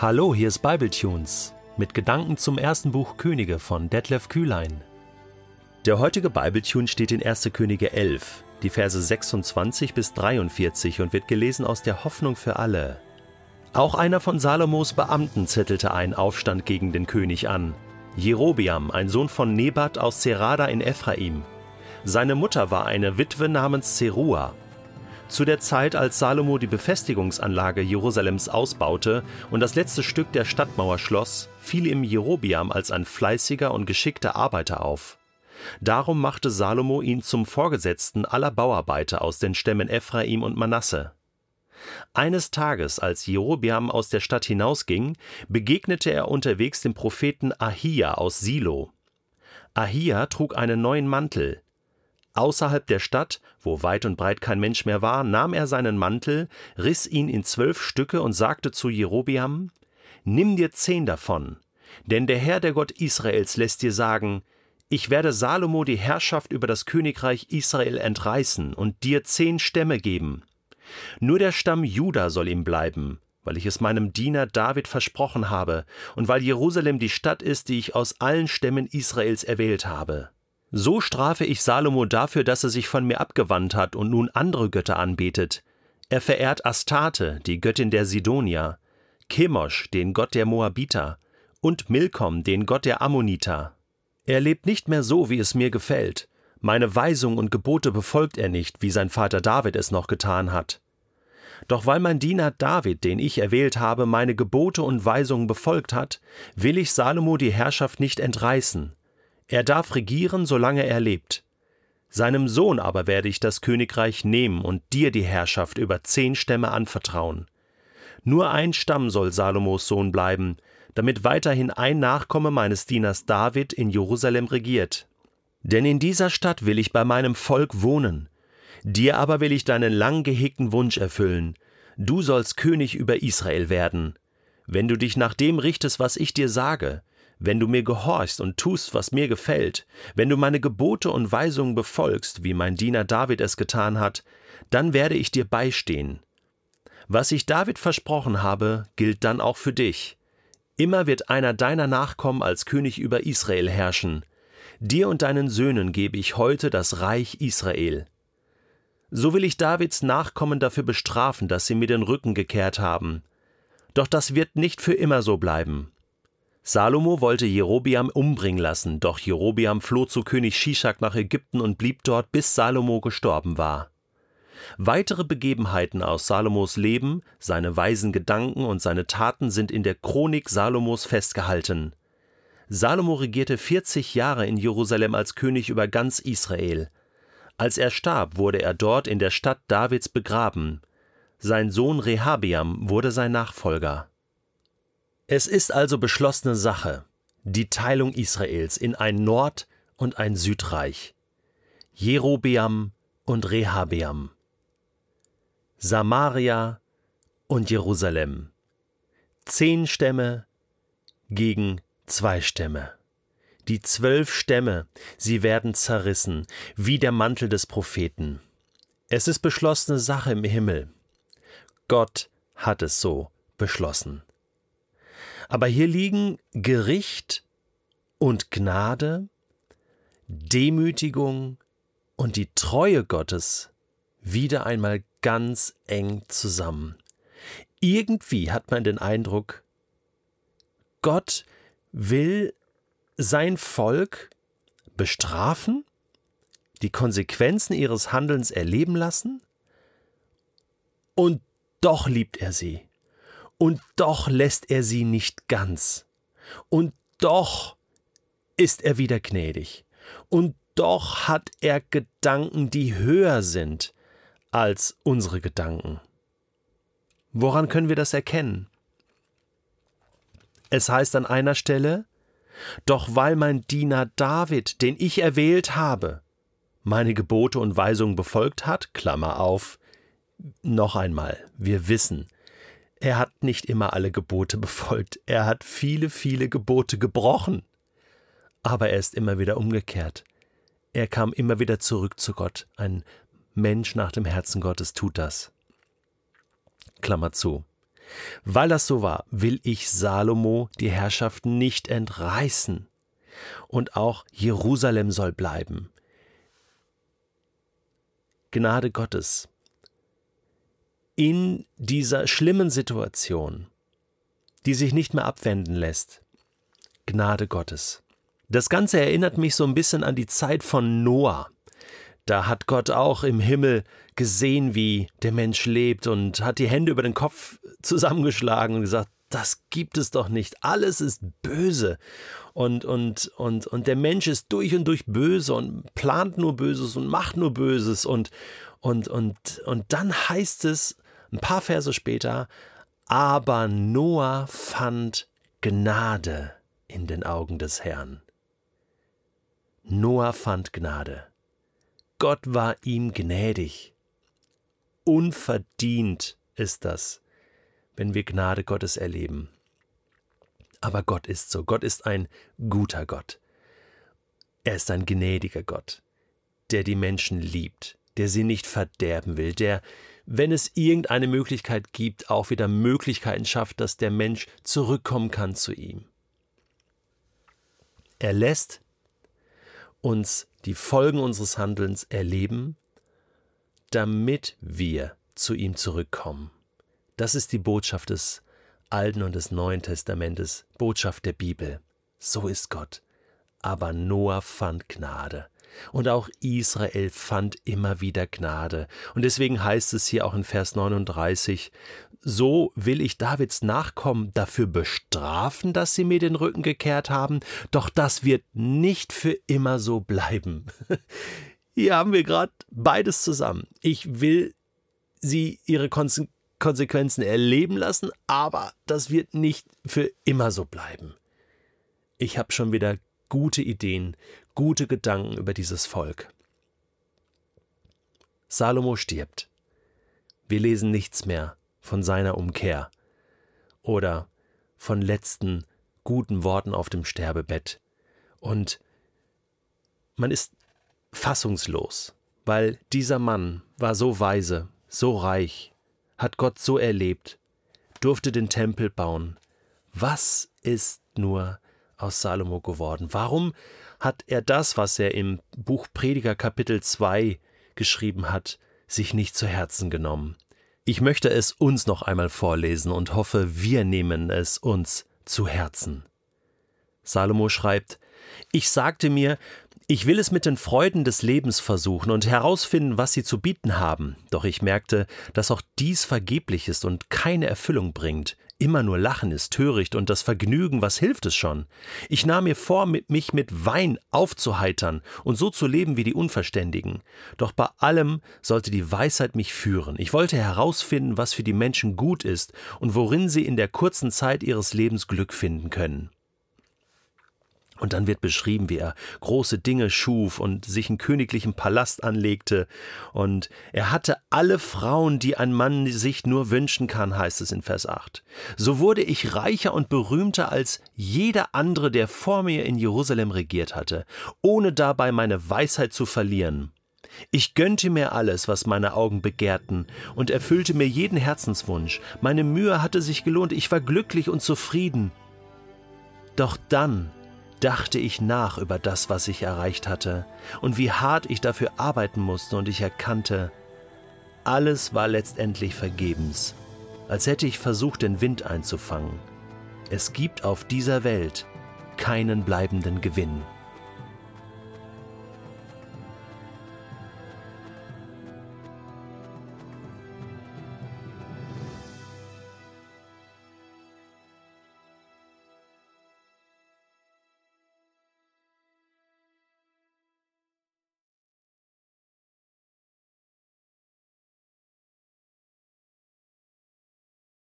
Hallo, hier ist Bibletunes mit Gedanken zum ersten Buch Könige von Detlef Kühlein. Der heutige Bibletune steht in 1. Könige 11, die Verse 26 bis 43 und wird gelesen aus der Hoffnung für alle. Auch einer von Salomos Beamten zettelte einen Aufstand gegen den König an. Jerobiam, ein Sohn von Nebat aus Zerada in Ephraim. Seine Mutter war eine Witwe namens Zerua. Zu der Zeit, als Salomo die Befestigungsanlage Jerusalems ausbaute und das letzte Stück der Stadtmauer schloss, fiel ihm Jerobiam als ein fleißiger und geschickter Arbeiter auf. Darum machte Salomo ihn zum Vorgesetzten aller Bauarbeiter aus den Stämmen Ephraim und Manasse. Eines Tages, als Jerobiam aus der Stadt hinausging, begegnete er unterwegs dem Propheten Ahia aus Silo. Ahia trug einen neuen Mantel, Außerhalb der Stadt, wo weit und breit kein Mensch mehr war, nahm er seinen Mantel, riss ihn in zwölf Stücke und sagte zu Jerobiam: Nimm dir zehn davon, denn der Herr, der Gott Israels, lässt dir sagen: Ich werde Salomo die Herrschaft über das Königreich Israel entreißen und dir zehn Stämme geben. Nur der Stamm Juda soll ihm bleiben, weil ich es meinem Diener David versprochen habe und weil Jerusalem die Stadt ist, die ich aus allen Stämmen Israels erwählt habe. So strafe ich Salomo dafür, dass er sich von mir abgewandt hat und nun andere Götter anbetet. Er verehrt Astarte, die Göttin der Sidonier, Chemosh, den Gott der Moabiter, und Milkom, den Gott der Ammoniter. Er lebt nicht mehr so, wie es mir gefällt. Meine Weisung und Gebote befolgt er nicht, wie sein Vater David es noch getan hat. Doch weil mein Diener David, den ich erwählt habe, meine Gebote und Weisungen befolgt hat, will ich Salomo die Herrschaft nicht entreißen. Er darf regieren, solange er lebt. Seinem Sohn aber werde ich das Königreich nehmen und dir die Herrschaft über zehn Stämme anvertrauen. Nur ein Stamm soll Salomos Sohn bleiben, damit weiterhin ein Nachkomme meines Dieners David in Jerusalem regiert. Denn in dieser Stadt will ich bei meinem Volk wohnen. Dir aber will ich deinen lang gehegten Wunsch erfüllen. Du sollst König über Israel werden. Wenn du dich nach dem richtest, was ich dir sage, wenn du mir gehorchst und tust, was mir gefällt, wenn du meine Gebote und Weisungen befolgst, wie mein Diener David es getan hat, dann werde ich dir beistehen. Was ich David versprochen habe, gilt dann auch für dich. Immer wird einer deiner Nachkommen als König über Israel herrschen. Dir und deinen Söhnen gebe ich heute das Reich Israel. So will ich Davids Nachkommen dafür bestrafen, dass sie mir den Rücken gekehrt haben. Doch das wird nicht für immer so bleiben. Salomo wollte Jerobiam umbringen lassen, doch Jerobiam floh zu König Shishak nach Ägypten und blieb dort, bis Salomo gestorben war. Weitere Begebenheiten aus Salomos Leben, seine weisen Gedanken und seine Taten sind in der Chronik Salomos festgehalten. Salomo regierte 40 Jahre in Jerusalem als König über ganz Israel. Als er starb, wurde er dort in der Stadt Davids begraben. Sein Sohn Rehabiam wurde sein Nachfolger. Es ist also beschlossene Sache, die Teilung Israels in ein Nord- und ein Südreich, Jerobeam und Rehabeam, Samaria und Jerusalem, zehn Stämme gegen zwei Stämme. Die zwölf Stämme, sie werden zerrissen, wie der Mantel des Propheten. Es ist beschlossene Sache im Himmel. Gott hat es so beschlossen. Aber hier liegen Gericht und Gnade, Demütigung und die Treue Gottes wieder einmal ganz eng zusammen. Irgendwie hat man den Eindruck, Gott will sein Volk bestrafen, die Konsequenzen ihres Handelns erleben lassen, und doch liebt er sie. Und doch lässt er sie nicht ganz. Und doch ist er wieder gnädig. Und doch hat er Gedanken, die höher sind als unsere Gedanken. Woran können wir das erkennen? Es heißt an einer Stelle, doch weil mein Diener David, den ich erwählt habe, meine Gebote und Weisungen befolgt hat, Klammer auf, noch einmal, wir wissen, er hat nicht immer alle Gebote befolgt, er hat viele, viele Gebote gebrochen. Aber er ist immer wieder umgekehrt. Er kam immer wieder zurück zu Gott. Ein Mensch nach dem Herzen Gottes tut das. Klammer zu. Weil das so war, will ich Salomo die Herrschaft nicht entreißen. Und auch Jerusalem soll bleiben. Gnade Gottes. In dieser schlimmen Situation, die sich nicht mehr abwenden lässt, Gnade Gottes. Das Ganze erinnert mich so ein bisschen an die Zeit von Noah. Da hat Gott auch im Himmel gesehen, wie der Mensch lebt und hat die Hände über den Kopf zusammengeschlagen und gesagt, das gibt es doch nicht. Alles ist böse. Und, und, und, und der Mensch ist durch und durch böse und plant nur Böses und macht nur Böses. Und, und, und, und dann heißt es ein paar Verse später, aber Noah fand Gnade in den Augen des Herrn. Noah fand Gnade. Gott war ihm gnädig. Unverdient ist das, wenn wir Gnade Gottes erleben. Aber Gott ist so. Gott ist ein guter Gott. Er ist ein gnädiger Gott, der die Menschen liebt, der sie nicht verderben will, der, wenn es irgendeine Möglichkeit gibt, auch wieder Möglichkeiten schafft, dass der Mensch zurückkommen kann zu ihm. Er lässt uns die Folgen unseres Handelns erleben, damit wir zu ihm zurückkommen. Das ist die Botschaft des Alten und des Neuen Testamentes, Botschaft der Bibel. So ist Gott. Aber Noah fand Gnade. Und auch Israel fand immer wieder Gnade. Und deswegen heißt es hier auch in Vers 39, so will ich Davids Nachkommen dafür bestrafen, dass sie mir den Rücken gekehrt haben, doch das wird nicht für immer so bleiben. Hier haben wir gerade beides zusammen. Ich will sie ihre Konsequenzen erleben lassen, aber das wird nicht für immer so bleiben. Ich habe schon wieder gute Ideen, gute Gedanken über dieses Volk. Salomo stirbt. Wir lesen nichts mehr von seiner Umkehr oder von letzten guten Worten auf dem Sterbebett. Und man ist fassungslos, weil dieser Mann war so weise, so reich, hat Gott so erlebt, durfte den Tempel bauen. Was ist nur aus Salomo geworden? Warum hat er das, was er im Buch Prediger Kapitel 2 geschrieben hat, sich nicht zu Herzen genommen? Ich möchte es uns noch einmal vorlesen und hoffe, wir nehmen es uns zu Herzen. Salomo schreibt, Ich sagte mir, ich will es mit den Freuden des Lebens versuchen und herausfinden, was sie zu bieten haben, doch ich merkte, dass auch dies vergeblich ist und keine Erfüllung bringt. Immer nur Lachen ist töricht und das Vergnügen, was hilft es schon? Ich nahm mir vor, mich mit Wein aufzuheitern und so zu leben wie die Unverständigen. Doch bei allem sollte die Weisheit mich führen. Ich wollte herausfinden, was für die Menschen gut ist und worin sie in der kurzen Zeit ihres Lebens Glück finden können. Und dann wird beschrieben, wie er große Dinge schuf und sich einen königlichen Palast anlegte. Und er hatte alle Frauen, die ein Mann sich nur wünschen kann, heißt es in Vers 8. So wurde ich reicher und berühmter als jeder andere, der vor mir in Jerusalem regiert hatte, ohne dabei meine Weisheit zu verlieren. Ich gönnte mir alles, was meine Augen begehrten, und erfüllte mir jeden Herzenswunsch. Meine Mühe hatte sich gelohnt, ich war glücklich und zufrieden. Doch dann dachte ich nach über das, was ich erreicht hatte und wie hart ich dafür arbeiten musste, und ich erkannte, alles war letztendlich vergebens, als hätte ich versucht, den Wind einzufangen. Es gibt auf dieser Welt keinen bleibenden Gewinn.